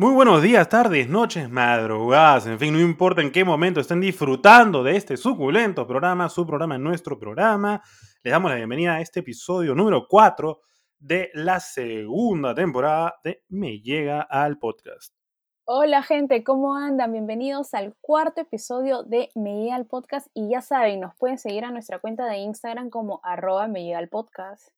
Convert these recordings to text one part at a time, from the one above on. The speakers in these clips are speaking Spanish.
Muy buenos días, tardes, noches, madrugadas, en fin, no importa en qué momento estén disfrutando de este suculento programa, su programa, nuestro programa. Les damos la bienvenida a este episodio número 4 de la segunda temporada de Me Llega al Podcast. Hola gente, ¿cómo andan? Bienvenidos al cuarto episodio de Me Llega al Podcast y ya saben, nos pueden seguir a nuestra cuenta de Instagram como arroba Me Llega al Podcast.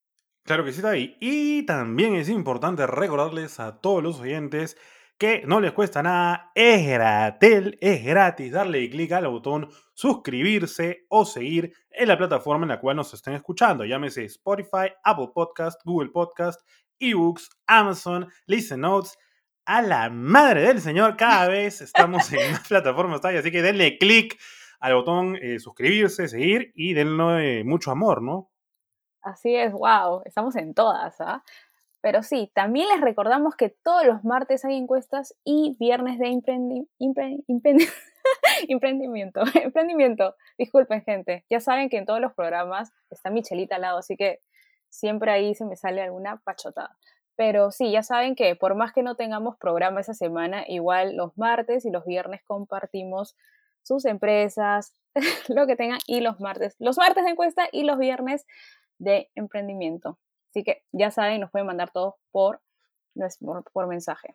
Claro que sí, ahí. Y también es importante recordarles a todos los oyentes que no les cuesta nada, es gratis, es gratis darle clic al botón suscribirse o seguir en la plataforma en la cual nos estén escuchando, llámese Spotify, Apple Podcast, Google Podcast, eBooks, Amazon, Listen Notes, a la madre del Señor, cada vez estamos en más plataformas, así que denle clic al botón eh, suscribirse, seguir y denle mucho amor, ¿no? Así es, wow, estamos en todas, ¿ah? Pero sí, también les recordamos que todos los martes hay encuestas y viernes de emprendimiento. emprendimiento. Disculpen, gente. Ya saben que en todos los programas está Michelita al lado, así que siempre ahí se me sale alguna pachotada. Pero sí, ya saben que por más que no tengamos programa esa semana, igual los martes y los viernes compartimos sus empresas, lo que tengan, y los martes, los martes de encuesta y los viernes de emprendimiento. Así que ya saben, nos pueden mandar todos por, por mensaje.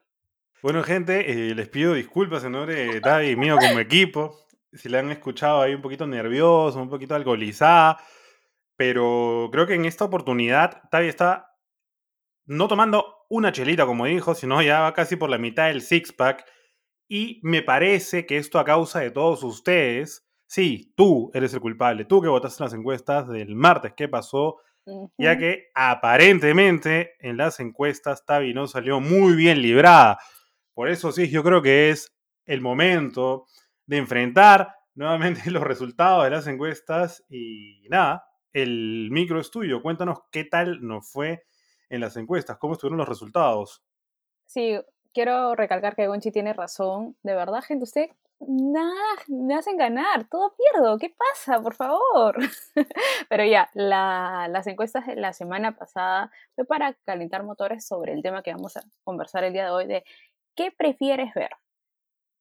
Bueno, gente, eh, les pido disculpas en nombre de Tavi y mío como equipo. Si la han escuchado ahí un poquito nervioso, un poquito alcoholizada. Pero creo que en esta oportunidad Tavi está no tomando una chelita, como dijo, sino ya va casi por la mitad del six-pack. Y me parece que esto a causa de todos ustedes, sí, tú eres el culpable, tú que votaste en las encuestas del martes ¿qué pasó, ya que aparentemente en las encuestas Tavi no salió muy bien librada. Por eso sí, yo creo que es el momento de enfrentar nuevamente los resultados de las encuestas y nada, el micro es tuyo. Cuéntanos qué tal nos fue en las encuestas, cómo estuvieron los resultados. Sí, quiero recalcar que Gonchi tiene razón. De verdad, gente, usted nada, me hacen ganar, todo pierdo, ¿qué pasa? Por favor. Pero ya, las encuestas de la semana pasada fue para calentar motores sobre el tema que vamos a conversar el día de hoy de ¿qué prefieres ver?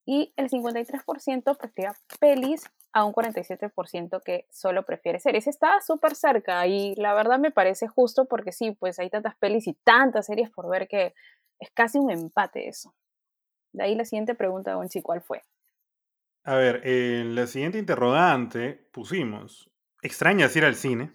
Y el 53% prefiere pelis a un 47% que solo prefiere series. Está súper cerca y la verdad me parece justo porque sí, pues hay tantas pelis y tantas series por ver que es casi un empate eso. De ahí la siguiente pregunta, Gonchi, ¿cuál fue? A ver, en la siguiente interrogante pusimos, ¿extrañas ir al cine?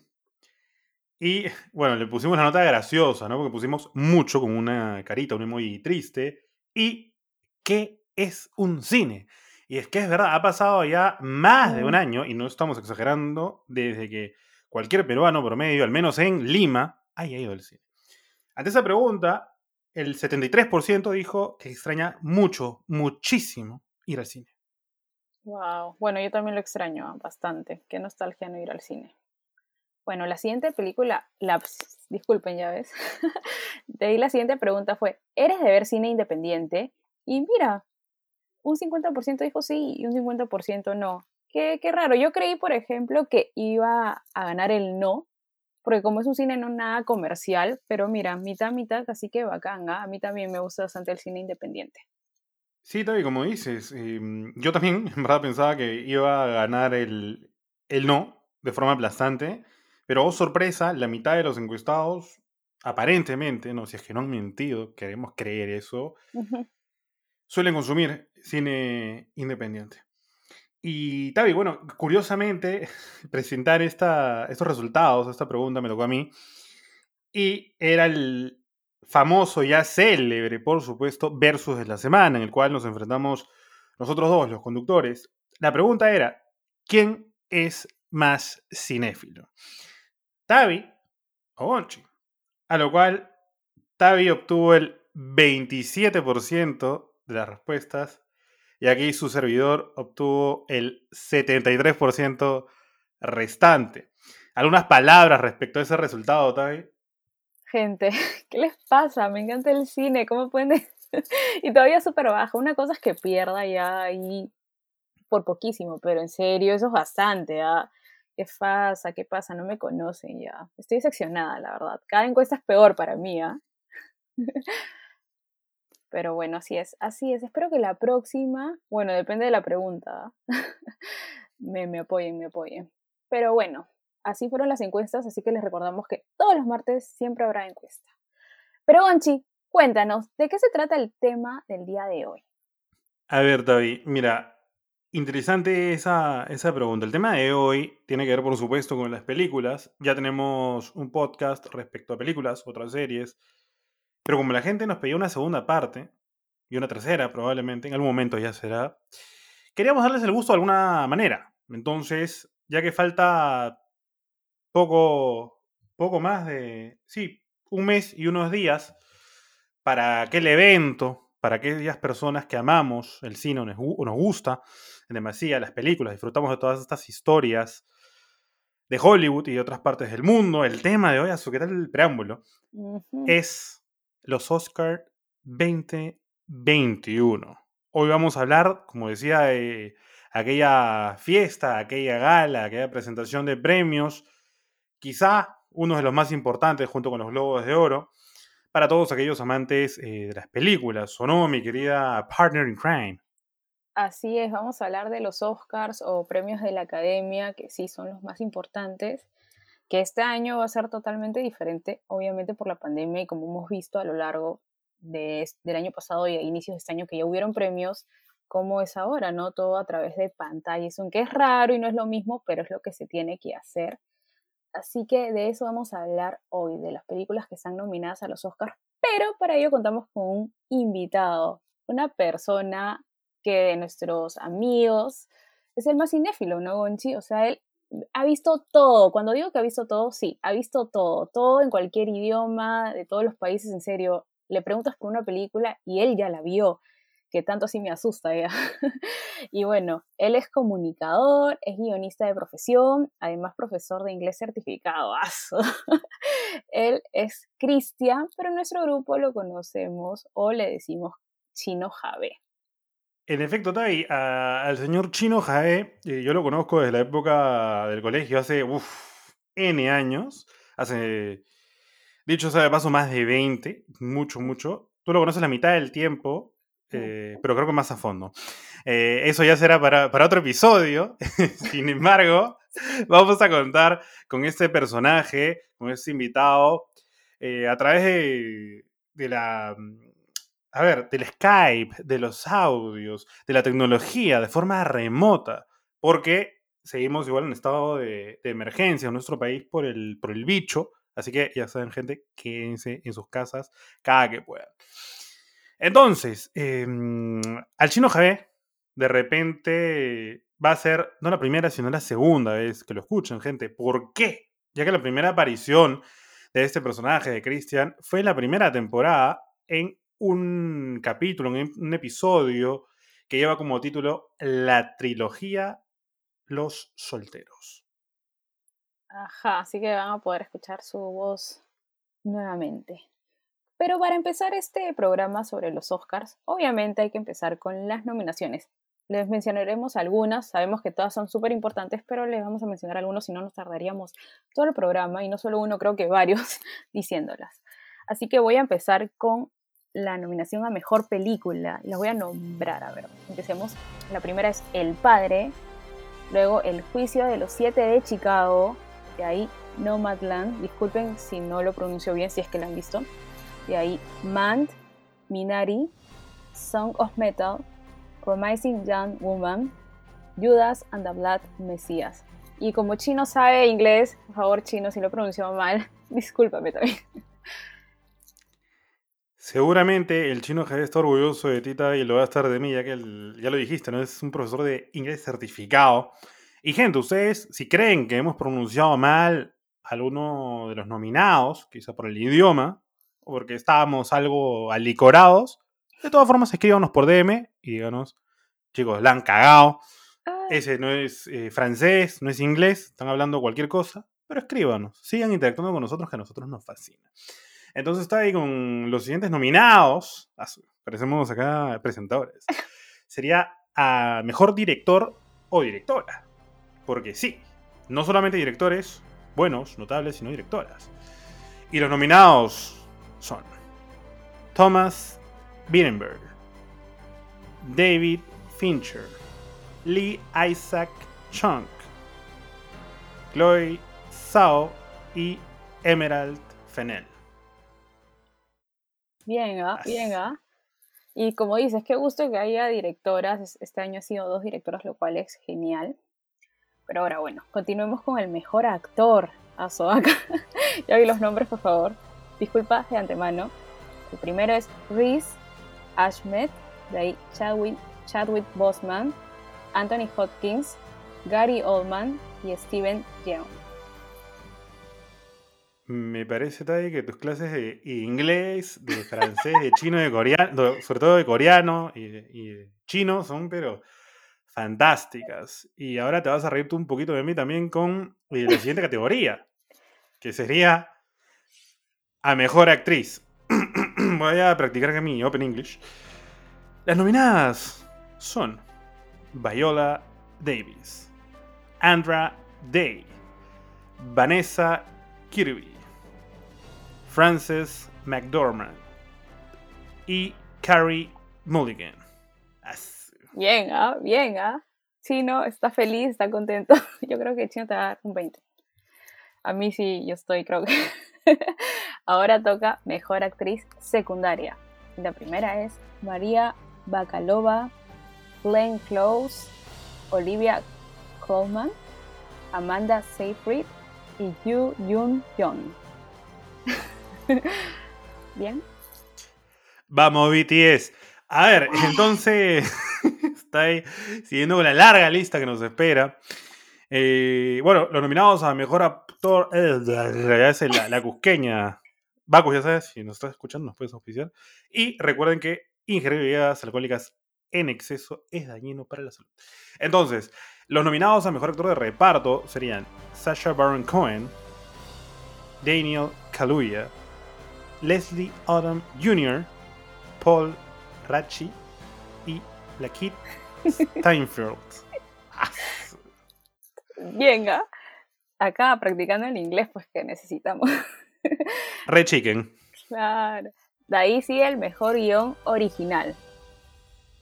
Y bueno, le pusimos la nota graciosa, ¿no? Porque pusimos mucho con una carita, un emoji triste. ¿Y qué es un cine? Y es que es verdad, ha pasado ya más de un año, y no estamos exagerando, desde que cualquier peruano promedio, al menos en Lima, haya ido al cine. Ante esa pregunta, el 73% dijo que extraña mucho, muchísimo ir al cine. Wow, bueno, yo también lo extraño bastante. Qué nostalgia no ir al cine. Bueno, la siguiente película, la, disculpen, ya ves. de ahí la siguiente pregunta fue, ¿eres de ver cine independiente? Y mira, un 50% dijo sí y un 50% no. Qué, qué raro. Yo creí, por ejemplo, que iba a ganar el no, porque como es un cine no nada comercial, pero mira, mitad, mitad, así que bacán. ¿ah? A mí también me gusta bastante el cine independiente. Sí, Tavi, como dices, em, yo también en verdad pensaba que iba a ganar el, el no de forma aplastante, pero oh sorpresa, la mitad de los encuestados, aparentemente, no, si es que no han mentido, queremos creer eso, suelen consumir cine independiente. Y Tavi, bueno, curiosamente, presentar esta, estos resultados, esta pregunta me tocó a mí, y era el, famoso, ya célebre, por supuesto, versus de la semana, en el cual nos enfrentamos nosotros dos, los conductores. La pregunta era, ¿quién es más cinéfilo? ¿Tavi o Gonchi? A lo cual Tavi obtuvo el 27% de las respuestas y aquí su servidor obtuvo el 73% restante. ¿Algunas palabras respecto a ese resultado, Tavi? Gente, ¿qué les pasa? Me encanta el cine, ¿cómo pueden...? y todavía súper bajo. Una cosa es que pierda ya ahí por poquísimo, pero en serio, eso es bastante. ¿ah? ¿Qué pasa? ¿Qué pasa? No me conocen ya. Estoy decepcionada, la verdad. Cada encuesta es peor para mí. ¿ah? Pero bueno, así es, así es. Espero que la próxima, bueno, depende de la pregunta, me, me apoyen, me apoyen. Pero bueno, así fueron las encuestas, así que les recordamos que todos los martes siempre habrá encuesta. Pero Gonchi, cuéntanos, ¿de qué se trata el tema del día de hoy? A ver, David, mira, interesante esa, esa pregunta. El tema de hoy tiene que ver, por supuesto, con las películas. Ya tenemos un podcast respecto a películas, otras series. Pero como la gente nos pidió una segunda parte, y una tercera probablemente, en algún momento ya será, queríamos darles el gusto de alguna manera. Entonces, ya que falta poco, poco más de, sí, un mes y unos días para aquel evento, para aquellas personas que amamos el cine o nos, gusta en demasía las películas, disfrutamos de todas estas historias de Hollywood y de otras partes del mundo. El tema de hoy, a su que tal el preámbulo, es los Oscar 2021. Hoy vamos a hablar, como decía, de aquella fiesta, aquella gala, aquella presentación de premios, quizá uno de los más importantes junto con los Globos de Oro, para todos aquellos amantes eh, de las películas, ¿o mi querida partner in crime? Así es, vamos a hablar de los Oscars o premios de la Academia, que sí son los más importantes, que este año va a ser totalmente diferente, obviamente por la pandemia y como hemos visto a lo largo de, del año pasado y a inicios de este año que ya hubieron premios, como es ahora, ¿no? Todo a través de pantallas, aunque es raro y no es lo mismo, pero es lo que se tiene que hacer. Así que de eso vamos a hablar hoy, de las películas que están nominadas a los Oscars, pero para ello contamos con un invitado, una persona que de nuestros amigos es el más cinéfilo, ¿no, Gonchi? O sea, él ha visto todo. Cuando digo que ha visto todo, sí, ha visto todo, todo en cualquier idioma, de todos los países, en serio. Le preguntas por una película y él ya la vio que tanto así me asusta ya. y bueno, él es comunicador, es guionista de profesión, además profesor de inglés certificado. él es Cristian, pero en nuestro grupo lo conocemos o le decimos Chino Jave. En efecto, Tai, al señor Chino Jae, eh, yo lo conozco desde la época del colegio, hace N años, hace, dicho sea de paso, más de 20, mucho, mucho. Tú lo conoces la mitad del tiempo, eh, pero creo que más a fondo. Eh, eso ya será para, otro episodio. Sin embargo, vamos a contar con este personaje, con este invitado, eh, a través de, de, la. Mm, a ver, del Skype, de los audios, de la tecnología, de forma remota, porque seguimos igual en estado de, de emergencia en nuestro país por el, por el bicho. Así que ya saben, gente, quédense en sus casas cada que puedan. Entonces, em, al chino Javé, de repente va a ser no la primera, sino la segunda vez que lo escuchan, gente. ¿Por qué? Ya que la primera aparición de este personaje, de Christian, fue la primera temporada en un capítulo, en un episodio que lleva como título La trilogía Los Solteros. Ajá, así que van a poder escuchar su voz nuevamente. Pero para empezar este programa sobre los Oscars, obviamente hay que empezar con las nominaciones. Les mencionaremos algunas, sabemos que todas son súper importantes, pero les vamos a mencionar algunos, si no nos tardaríamos todo el programa, y no solo uno, creo que varios, diciéndolas. Así que voy a empezar con la nominación a Mejor Película. Las voy a nombrar, a ver, empecemos. La primera es El Padre, luego El Juicio de los Siete de Chicago, de ahí Nomadland, disculpen si no lo pronuncio bien, si es que la han visto. De ahí Mand, Minari, Song of Metal, Promising Young Woman, Judas and the Blood Messiah. Y como Chino sabe inglés, por favor Chino, si lo pronunció mal, discúlpame también. Seguramente el chino Javier está orgulloso de Tita y lo va a estar de mí, ya que ya lo dijiste, ¿no? Es un profesor de inglés certificado. Y gente, ustedes, si creen que hemos pronunciado mal alguno de los nominados, quizá por el idioma, porque estábamos algo alicorados. De todas formas, escríbanos por DM y díganos, chicos, la han cagado. Ese no es eh, francés, no es inglés, están hablando cualquier cosa, pero escríbanos, sigan interactuando con nosotros que a nosotros nos fascina. Entonces está ahí con los siguientes nominados, parecemos acá presentadores. Sería a mejor director o directora, porque sí, no solamente directores buenos, notables, sino directoras. Y los nominados son Thomas Birenberg, David Fincher, Lee Isaac Chung, Chloe Zhao y Emerald Fennell. Bien, ¿ah? Bien, ¿ah? Y como dices, qué gusto que haya directoras. Este año ha sido dos directoras, lo cual es genial. Pero ahora, bueno, continuemos con el mejor actor. Azoaka. ya vi los nombres, por favor. Disculpa de antemano. El primero es Reese Ashmed, de ahí Chadwick, Chadwick Bosman, Anthony Hopkins, Gary Oldman y Steven Yeun. Me parece, Tai, que tus clases de inglés, de francés, de chino, de coreano, sobre todo de coreano y de, chino, son pero fantásticas. Y ahora te vas a reír tú un poquito de mí también con eh, la siguiente categoría, que sería a mejor actriz. Voy a practicar mi Open English. Las nominadas son Viola Davis, Andra Day, Vanessa Kirby, Frances McDormand y Carrie Mulligan. Bien, ¿ah? Bien, ¿ah? Chino está feliz, está contento. Yo creo que Chino te va a dar un 20. A mí sí, yo estoy, creo que. Ahora toca mejor actriz secundaria. La primera es María Bakalova, Glenn Close, Olivia Colman, Amanda Seyfried y Yu Yun Young. ¿Bien? Vamos, BTS. A ver, entonces está ahí siguiendo con la larga lista que nos espera. Eh, bueno, los nominados a mejor actor. Eh, es la, la cusqueña. Bacus, ya sabes, si nos estás escuchando, nos puedes auspiciar. Y recuerden que ingerir bebidas alcohólicas en exceso es dañino para la salud. Entonces, los nominados a mejor actor de reparto serían Sasha Baron Cohen, Daniel Kaluuya, Leslie Odom Jr., Paul Rachi y Lakeith Steinfeld. Venga, acá practicando el inglés, pues que necesitamos. Red Chicken. Claro. De ahí el mejor guion original.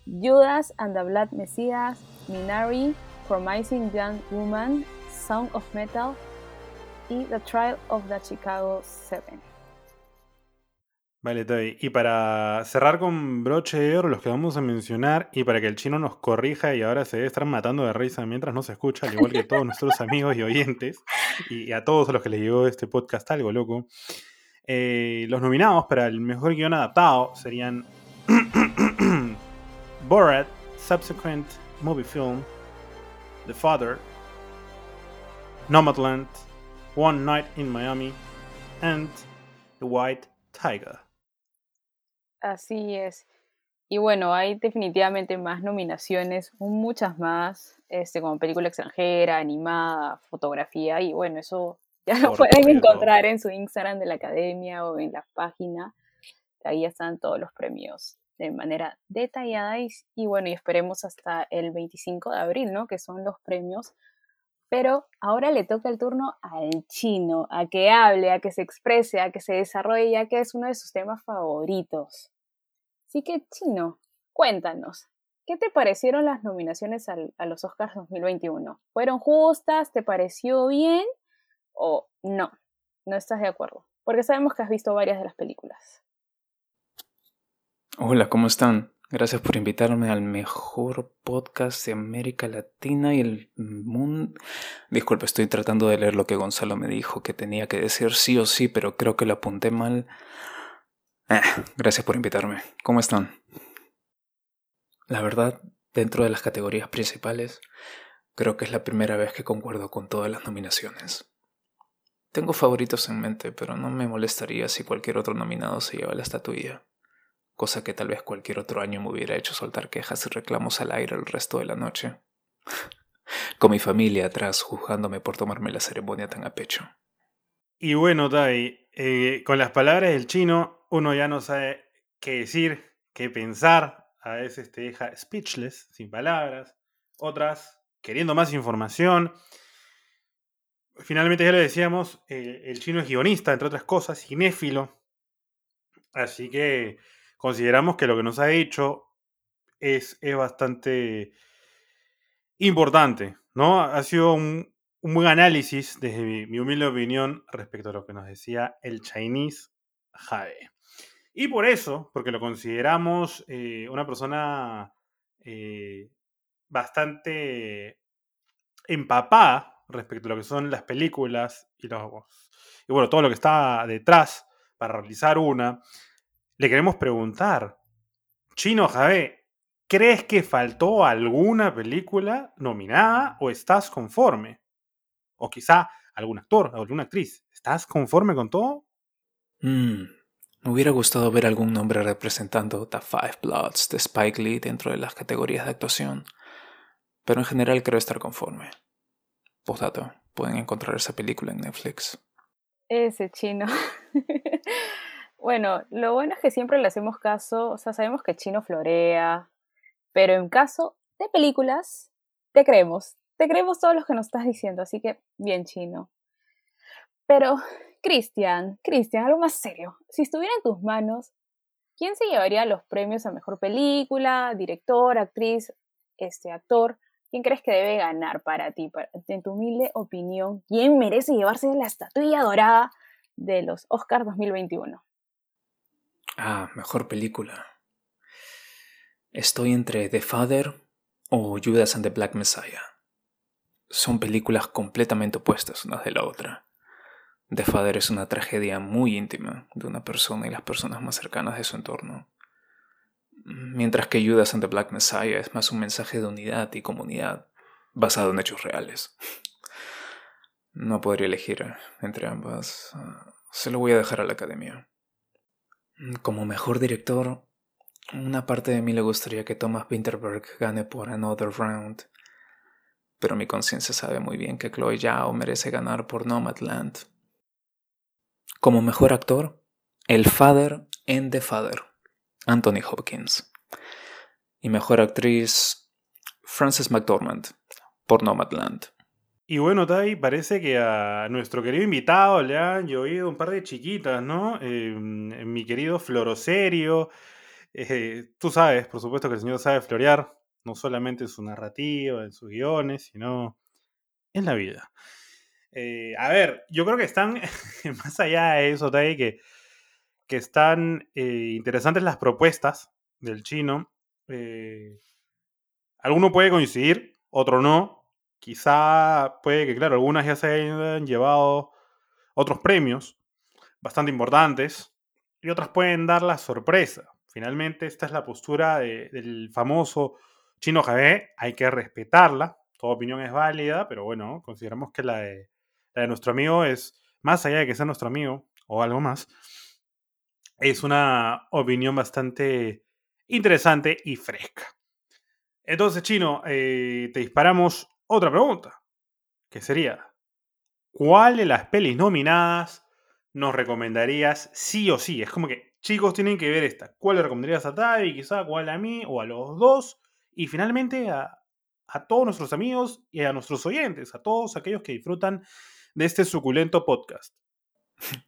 Judas and the Blood Messiah, Minari, Promising Young Woman, Sound of Metal y The Trial of the Chicago Seven. Vale, Toy. Y para cerrar con broche de oro los que vamos a mencionar y para que el chino nos corrija y ahora se debe estar matando de risa mientras nos escucha, al igual que todos nuestros amigos y oyentes, y a todos los que les llegó este podcast algo loco, eh, los nominados para el mejor guion adaptado serían Borat, Subsequent Movie Film, The Father, Nomadland, One Night in Miami, and The White Tiger. Así es. Y bueno, hay definitivamente más nominaciones, muchas más, este, como película extranjera, animada, fotografía, y bueno, eso ya lo pueden encontrar en su Instagram de la academia o en la página. Ahí están todos los premios de manera detallada y, y, bueno, y esperemos hasta el 25 de abril, ¿no? Que son los premios. Pero ahora le toca el turno al chino, a que hable, a que se exprese, a que se desarrolle, ya que es uno de sus temas favoritos. Así que, chino, cuéntanos, ¿qué te parecieron las nominaciones a los Oscars 2021? ¿Fueron justas? ¿Te pareció bien? ¿O no? ¿No estás de acuerdo? Porque sabemos que has visto varias de las películas. Hola, ¿cómo están? Gracias por invitarme al mejor podcast de América Latina y el mundo. Disculpe, estoy tratando de leer lo que Gonzalo me dijo que tenía que decir sí o sí, pero creo que lo apunté mal. Eh, gracias por invitarme. ¿Cómo están? La verdad, dentro de las categorías principales, creo que es la primera vez que concuerdo con todas las nominaciones. Tengo favoritos en mente, pero no me molestaría si cualquier otro nominado se lleva la estatuilla cosa que tal vez cualquier otro año me hubiera hecho soltar quejas y reclamos al aire el resto de la noche. Con mi familia atrás juzgándome por tomarme la ceremonia tan a pecho. Y bueno, Tai, eh, con las palabras del chino, uno ya no sabe qué decir, qué pensar. A veces te deja speechless, sin palabras. Otras, queriendo más información. Finalmente, ya lo decíamos, el chino es guionista, entre otras cosas, cinéfilo. Así que consideramos que lo que nos ha dicho es, es bastante importante, ¿no? Ha sido un, buen análisis, desde mi, humilde opinión, respecto a lo que nos decía el Chinese Jade. Y por eso, porque lo consideramos eh, una persona eh, bastante empapada respecto a lo que son las películas y, los, y bueno, todo lo que está detrás para realizar una, le queremos preguntar, Chino Javé, ¿crees que faltó alguna película nominada o estás conforme? O quizá algún actor o alguna actriz, ¿estás conforme con todo? Mm, me hubiera gustado ver algún nombre representando The Five Bloods de Spike Lee dentro de las categorías de actuación, pero en general creo estar conforme. Postdato, pueden encontrar esa película en Netflix. Ese chino. bueno, lo bueno es que siempre le hacemos caso, o sea, sabemos que chino florea, pero en caso de películas, te creemos. Te creemos todos los que nos estás diciendo, así que bien chino. Pero, Cristian, Cristian, algo más serio. Si estuviera en tus manos, ¿quién se llevaría los premios a mejor película, director, actriz, este actor? ¿Quién crees que debe ganar para ti? en tu humilde opinión, ¿quién merece llevarse la estatuilla dorada de los Oscars 2021? Ah, mejor película. Estoy entre The Father o Judas and the Black Messiah. Son películas completamente opuestas una de la otra. The Father es una tragedia muy íntima de una persona y las personas más cercanas de su entorno mientras que Judas and the Black Messiah es más un mensaje de unidad y comunidad basado en hechos reales. No podría elegir entre ambas. Se lo voy a dejar a la academia. Como mejor director, una parte de mí le gustaría que Thomas Winterberg gane por Another Round, pero mi conciencia sabe muy bien que Chloe Zhao merece ganar por Nomadland. Como mejor actor, el Father en The Father. Anthony Hopkins. Y mejor actriz, Frances McDormand, por Nomadland. Y bueno, Tai, parece que a nuestro querido invitado le han llovido un par de chiquitas, ¿no? Em, mi querido Floroserio. Eh, tú sabes, por supuesto que el señor sabe florear, no solamente en su narrativa, en sus guiones, sino en la vida. Eh, a ver, yo creo que están más allá de eso, Tai, que que están eh, interesantes las propuestas del chino. Alguno puede coincidir, otro no. Quizá puede que, claro, algunas ya se hayan llevado otros premios bastante importantes y otras pueden dar la sorpresa. Finalmente, esta es la postura del famoso chino Javé. Hay que respetarla. Toda opinión es válida, pero bueno, consideramos que la de, la de nuestro amigo es, más allá de que sea nuestro amigo o algo más, es una opinión bastante interesante y fresca. Entonces, Chino, eh, te disparamos otra pregunta, que sería, ¿cuál de las pelis nominadas nos recomendarías sí o sí? Es como que, chicos, tienen que ver esta. ¿Cuál le recomendarías a Tavi, quizá, cuál a mí o a los dos? Y finalmente a, a todos nuestros amigos y a nuestros oyentes, a todos aquellos que disfrutan de este suculento podcast.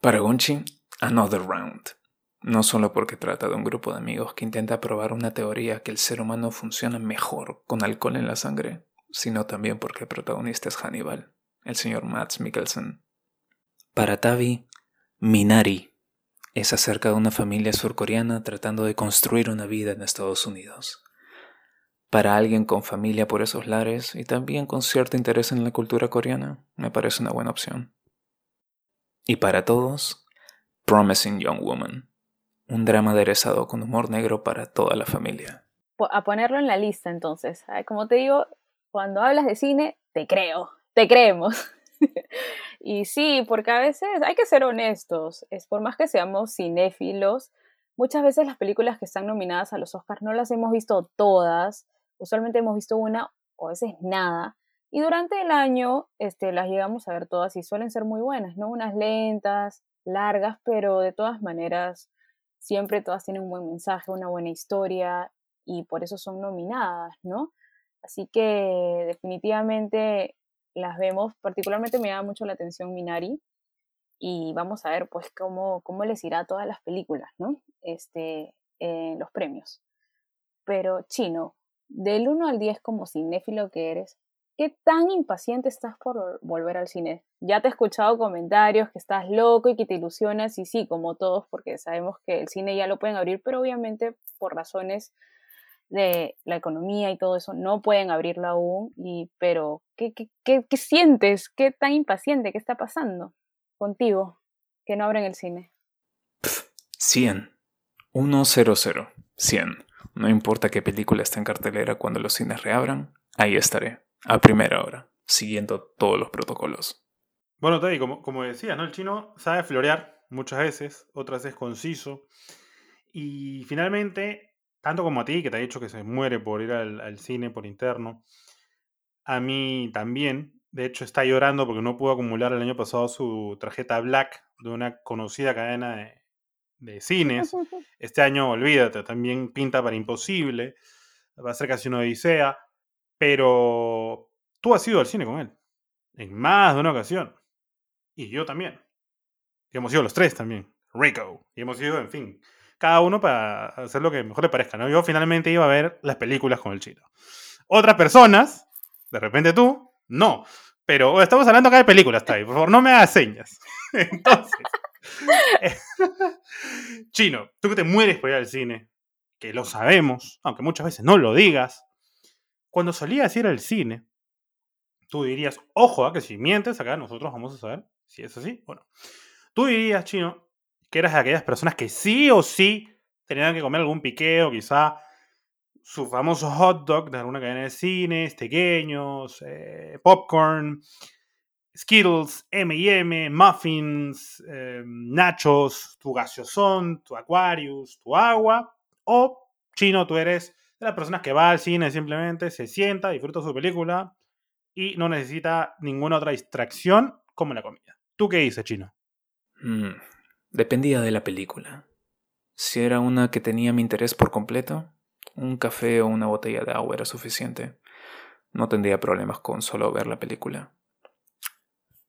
Para Gonchi, Another Round. No solo porque trata de un grupo de amigos que intenta probar una teoría que el ser humano funciona mejor con alcohol en la sangre, sino también porque el protagonista es Hannibal, el señor Mads Mikkelsen. Para Tavi, Minari es acerca de una familia surcoreana tratando de construir una vida en Estados Unidos. Para alguien con familia por esos lares y también con cierto interés en la cultura coreana, me parece una buena opción. Y para todos, Promising Young Woman, un drama aderezado con humor negro para toda la familia. A ponerlo en la lista entonces. Como te digo, cuando hablas de cine, te creo, te creemos. y sí, porque a veces hay que ser honestos. Es por más que seamos cinéfilos, muchas veces las películas que están nominadas a los Oscars no las hemos visto todas. Usualmente hemos visto una o a veces nada. Y durante el año este, las llegamos a ver todas y suelen ser muy buenas, ¿no? Unas lentas, largas, pero de todas maneras siempre todas tienen un buen mensaje, una buena historia y por eso son nominadas, ¿no? Así que definitivamente las vemos, particularmente me da mucho la atención Minari y vamos a ver pues cómo, cómo les irá a todas las películas, ¿no? Este, en los premios. Pero, Chino, del 1 al 10 como cinéfilo que eres, ¿qué tan impaciente estás por volver al cine? Ya te he escuchado comentarios que estás loco y que te ilusionas, y sí, como todos, porque sabemos que el cine ya lo pueden abrir, pero obviamente por razones de la economía y todo eso, no pueden abrirlo aún, y, pero ¿qué, qué, qué, qué sientes? ¿Qué tan impaciente? ¿Qué está pasando contigo que no abren el cine? 100. 100. 100. No importa qué película está en cartelera cuando los cines reabran, ahí estaré, a primera hora, siguiendo todos los protocolos. Bueno, Teddy, como, como decías, ¿no? El chino sabe florear muchas veces, otras es conciso. Y finalmente, tanto como a ti, que te ha dicho que se muere por ir al, al cine por interno, a mí también. De hecho, está llorando porque no pudo acumular el año pasado su tarjeta Black de una conocida cadena de, de cines. Este año, olvídate, también pinta para imposible. Va a ser casi una odisea. Pero tú has ido al cine con él. En más de una ocasión. Y yo también. Y hemos ido los tres también. Rico. Y hemos ido, en fin. Cada uno para hacer lo que mejor le parezca. ¿no? Yo finalmente iba a ver las películas con el chino. Otras personas, de repente tú, no. Pero estamos hablando acá de películas, Tai. Por favor, no me hagas señas. Entonces. Chino, tú que te mueres por ir al cine, que lo sabemos, aunque muchas veces no lo digas, cuando solías ir al cine, tú dirías, ojo, ¿eh? que si mientes acá nosotros vamos a saber si es así o no. Tú dirías, Chino, que eras de aquellas personas que sí o sí tenían que comer algún piqueo, quizá su famoso hot dog de alguna cadena de cines, pequeños, eh, popcorn, Skittles, M&M, muffins, eh, nachos, tu gaseosón, tu Aquarius, tu agua. O, chino, tú eres de las personas que va al cine simplemente, se sienta, disfruta su película y no necesita ninguna otra distracción como la comida. ¿Tú qué dices, chino? Mm, dependía de la película. Si era una que tenía mi interés por completo, un café o una botella de agua era suficiente. No tendría problemas con solo ver la película.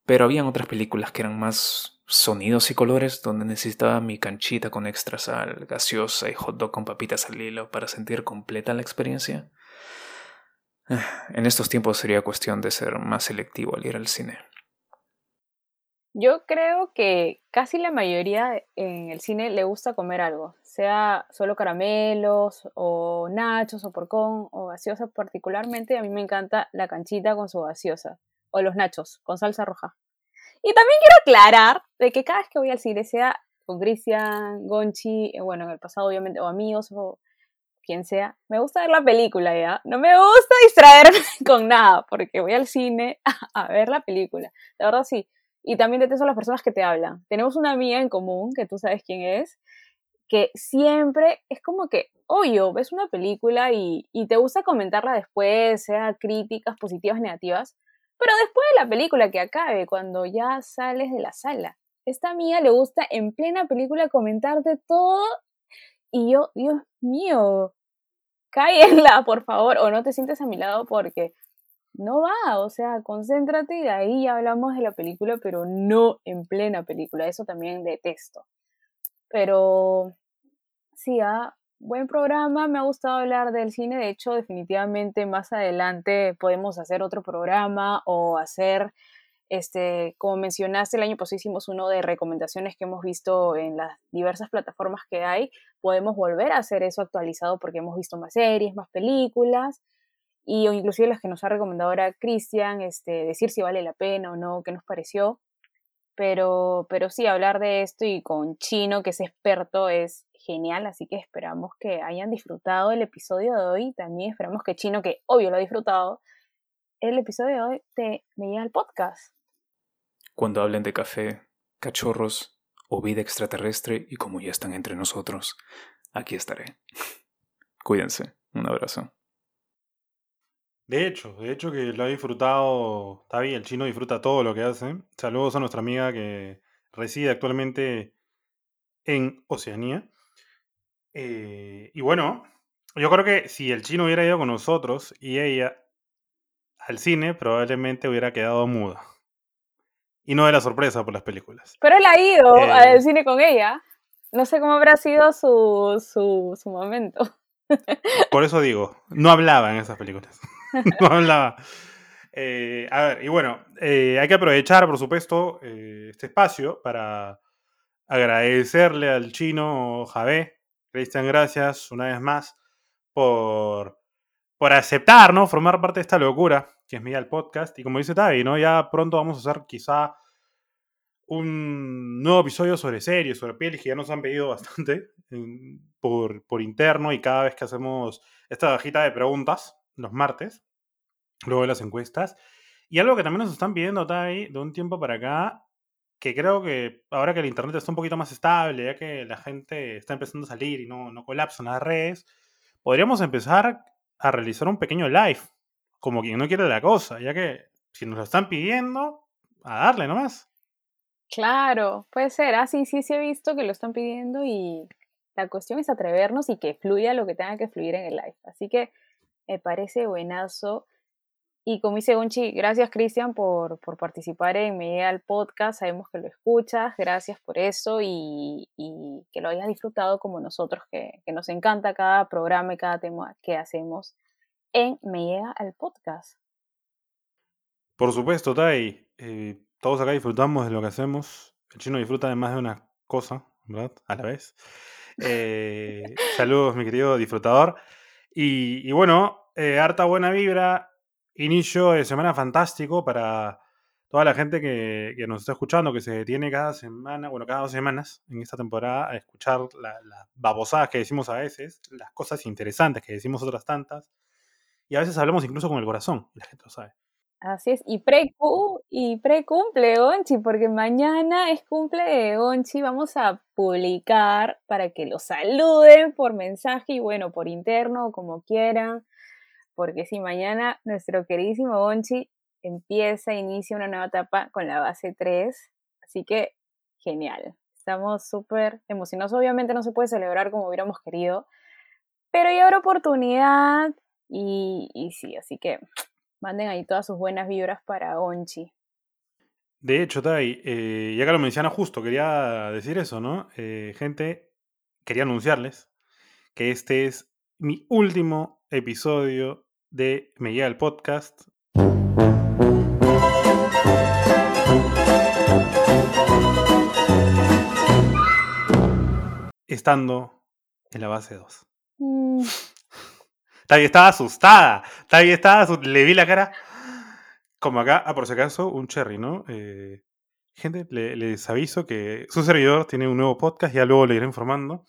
Pero habían otras películas que eran más sonidos y colores donde necesitaba mi canchita con extra sal, gaseosa y hot dog con papitas al hilo para sentir completa la experiencia. En estos tiempos sería cuestión de ser más selectivo al ir al cine. Yo creo que casi la mayoría en el cine le gusta comer algo, sea solo caramelos o nachos o porcón o gaseosa particularmente. A mí me encanta la canchita con su gaseosa o los nachos con salsa roja. Y también quiero aclarar de que cada vez que voy al cine, sea con Cristian, Gonchi, eh, bueno, en el pasado obviamente, o amigos o quien sea, me gusta ver la película, ¿ya? No me gusta distraerme con nada, porque voy al cine a, ver la película. De verdad sí. Y también detesto a las personas que te hablan. Tenemos una amiga en común, que tú sabes quién es, que siempre es como que, oye, ves una película y, te gusta comentarla después, sea críticas positivas, negativas, pero después de la película que acabe, cuando ya sales de la sala, esta mía le gusta en plena película comentarte todo y yo, Dios mío, cállenla, por favor, o no te sientes a mi lado porque no va, o sea, concéntrate ahí ya hablamos de la película, pero no en plena película, eso también detesto. Pero sí, ah, buen programa, me ha gustado hablar del cine, de hecho definitivamente más adelante podemos hacer otro programa o hacer, este, como mencionaste, el año pasado hicimos uno de recomendaciones que hemos visto en las diversas plataformas que hay, podemos volver a hacer eso actualizado porque hemos visto más series, más películas y o inclusive las que nos ha recomendado ahora Cristian, este, decir si vale la pena o no, qué nos pareció. Pero, pero sí, hablar de esto y con Chino, que es experto, es genial, así que esperamos que hayan disfrutado el episodio de hoy. También esperamos que Chino, que obvio lo ha disfrutado, el episodio de hoy te veía al podcast. Cuando hablen de café, cachorros o vida extraterrestre y como ya están entre nosotros, aquí estaré. Cuídense. Un abrazo. De hecho, de hecho que lo ha disfrutado, está bien, el chino disfruta todo lo que hace. Saludos a nuestra amiga que reside actualmente en Oceanía. Eh, y bueno, yo creo que si el chino hubiera ido con nosotros y ella al cine, probablemente hubiera quedado muda. y no era sorpresa por las películas. Pero él ha ido Eh. al cine con ella. No sé cómo habrá sido su, su, su momento. Por eso digo, no hablaba en esas películas. no hablaba. Eh, a ver, y bueno, eh, hay que aprovechar, por supuesto, eh, este espacio para agradecerle al chino Javé. Cristian, gracias una vez más por, por aceptar, ¿no? Formar parte de esta locura que es Miguel Podcast. Y como dice Tavi, ¿no? Ya pronto vamos a hacer quizá un nuevo episodio sobre series, sobre pelis, que ya nos han pedido bastante por, por interno y cada vez que hacemos esta cajita de preguntas, los martes, luego de las encuestas. Y algo que también nos están pidiendo, Tai, de un tiempo para acá, que creo que ahora que el internet está un poquito más estable, ya que la gente está empezando a salir y no, no colapsan las redes, podríamos empezar a realizar un pequeño live, como quien no quiere la cosa, ya que si nos lo están pidiendo, a darle nomás. Claro, puede ser. Ah, sí, sí, sí he visto que lo están pidiendo y la cuestión es atrevernos y que fluya lo que tenga que fluir en el live. Así que me parece buenazo. Y como dice Gonchi, gracias Cristian por, por participar en Me Llega al Podcast. Sabemos que lo escuchas, gracias por eso y, y que lo hayas disfrutado como nosotros, que, que nos encanta cada programa y cada tema que hacemos en Me Llega al Podcast. Por supuesto, Tai. eh, todos acá disfrutamos de lo que hacemos. El chino disfruta de más de una cosa, ¿verdad? A la vez. Eh, saludos, mi querido disfrutador. Y, y bueno, eh, harta buena vibra. Inicio de semana fantástico para toda la gente que, nos está escuchando, que se detiene cada semana, bueno, cada dos semanas en esta temporada a escuchar la- las babosadas que decimos a veces, las cosas interesantes que decimos otras tantas. Y a veces hablamos incluso con el corazón, la gente lo sabe. Así es, y pre y pre-cumple Gonchi, porque mañana es cumple de Gonchi, vamos a publicar para que lo saluden por mensaje y bueno, por interno, como quieran, porque si mañana nuestro queridísimo Gonchi empieza, inicia una nueva etapa con la base 3, así que genial, estamos súper emocionados, obviamente no se puede celebrar como hubiéramos querido, pero ya habrá oportunidad y, y sí, así que manden ahí todas sus buenas vibras para Onchi. De hecho, Tai, eh, ya que lo menciona justo, quería decir eso, ¿no? Eh, gente, quería anunciarles que este es mi último episodio de Me Llega el Podcast. Estando en la base 2. Mm, Tai estaba asustada. Tai estaba asu- Le vi la cara. Como acá, ah, por si acaso, un cherry, ¿no? Eh, gente, le- les aviso que su servidor tiene un nuevo podcast, ya luego le iré informando.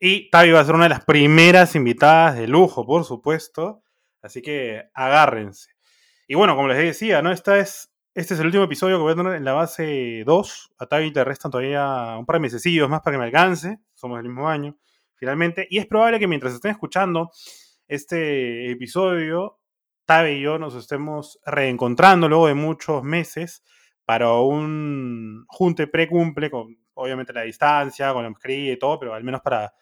Y Tavi va a ser una de las primeras invitadas de lujo, por supuesto. Así que agárrense. Y bueno, como les decía, ¿no? Esta es, este es el último episodio que voy a tener en la base 2. A Tavi le restan todavía un par de mesecillos más para que me alcance. Somos del mismo año, finalmente. Y es probable que mientras estén escuchando este episodio, Tavi y yo nos estemos reencontrando luego de muchos meses para un junte pre-cumple, con obviamente la distancia, con la mascarilla y todo, pero al menos para,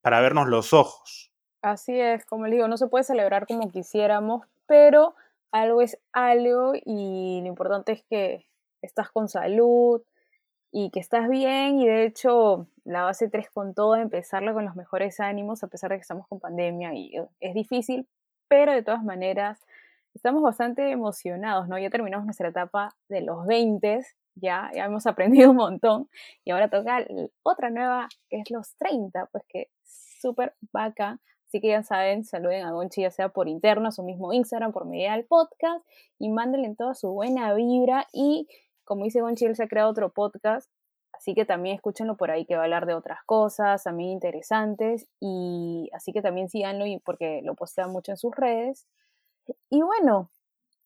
para vernos los ojos. Así es, como les digo, no se puede celebrar como quisiéramos, pero algo es algo y lo importante es que estás con salud y que estás bien y de hecho la base 3 con todo, empezarla con los mejores ánimos a pesar de que estamos con pandemia y eh, es difícil, pero de todas maneras estamos bastante emocionados, ¿no? Ya terminamos nuestra etapa de los 20, ya, hemos aprendido un montón y ahora toca otra nueva que es los 30, pues que súper vaca. Así que ya saben, saluden a Gonchi ya sea por interno, a su mismo Instagram, por medio del podcast y mándenle toda su buena vibra y como dice Gonchi, él se ha creado otro podcast, así que también escúchenlo por ahí que va a hablar de otras cosas también interesantes y así que también síganlo y porque lo postea mucho en sus redes. Y bueno,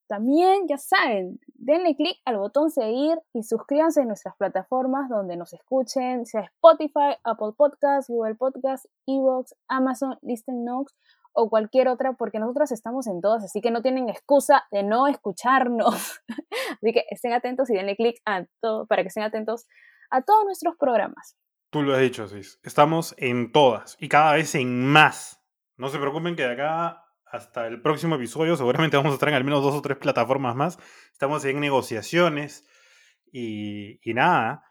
también ya saben, denle clic al botón seguir y suscríbanse en nuestras plataformas donde nos escuchen, sea Spotify, Apple Podcasts, Google Podcasts, Evox, Amazon, Listen Notes o cualquier otra, porque nosotros estamos en todas, así que no tienen excusa de no escucharnos. así que estén atentos y denle clic a todo para que estén atentos a todos nuestros programas. Tú lo has dicho, Cis. Estamos en todas y cada vez en más. No se preocupen que de acá hasta el próximo episodio seguramente vamos a estar en al menos dos o tres plataformas más. Estamos en negociaciones Y, nada.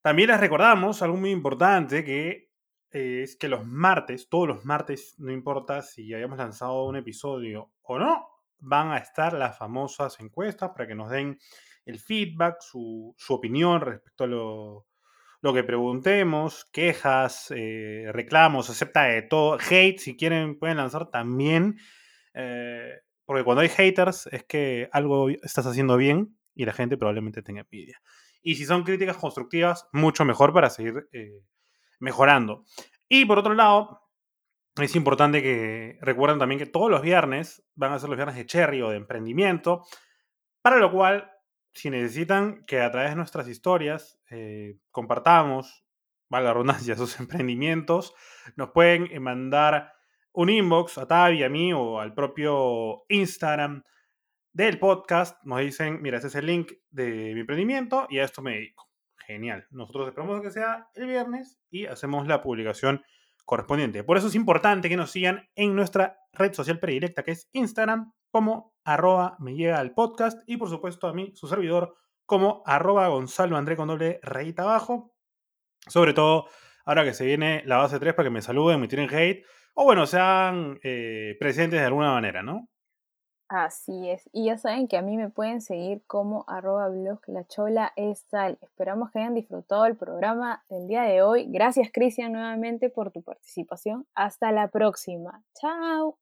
También les recordamos algo muy importante que eh, es que los martes, todos los martes, no importa si hayamos lanzado un episodio o no, van a estar las famosas encuestas para que nos den el feedback, su opinión respecto a lo, lo que preguntemos, quejas, eh, reclamos, acepta de todo. Hate, si quieren, pueden lanzar también. Eh, porque cuando hay haters es que algo estás haciendo bien y la gente probablemente tenga envidia. Y si son críticas constructivas, mucho mejor para seguir eh, mejorando. Y por otro lado, es importante que recuerden también que todos los viernes van a ser los viernes de cherry o de emprendimiento, para lo cual si necesitan que a través de nuestras historias eh, compartamos, vale la redundancia, sus emprendimientos, nos pueden eh, mandar un inbox a Tavi, a mí o al propio Instagram del podcast. Nos dicen, mira, ese es el link de mi emprendimiento y a esto me dedico. Genial. Nosotros esperamos que sea el viernes y hacemos la publicación correspondiente. Por eso es importante que nos sigan en nuestra red social predilecta que es Instagram como arroba me llega al podcast y por supuesto a mí, su servidor, como arroba Gonzalo André con doble rayita abajo. Sobre todo ahora que se viene la base 3 para que me saluden, me tiren hate o bueno, sean eh, presentes de alguna manera, ¿no? Así es. Y ya saben que a mí me pueden seguir como arroba blog la chola Esperamos que hayan disfrutado el programa del día de hoy. Gracias, Cristian, nuevamente por tu participación. Hasta la próxima. Chao.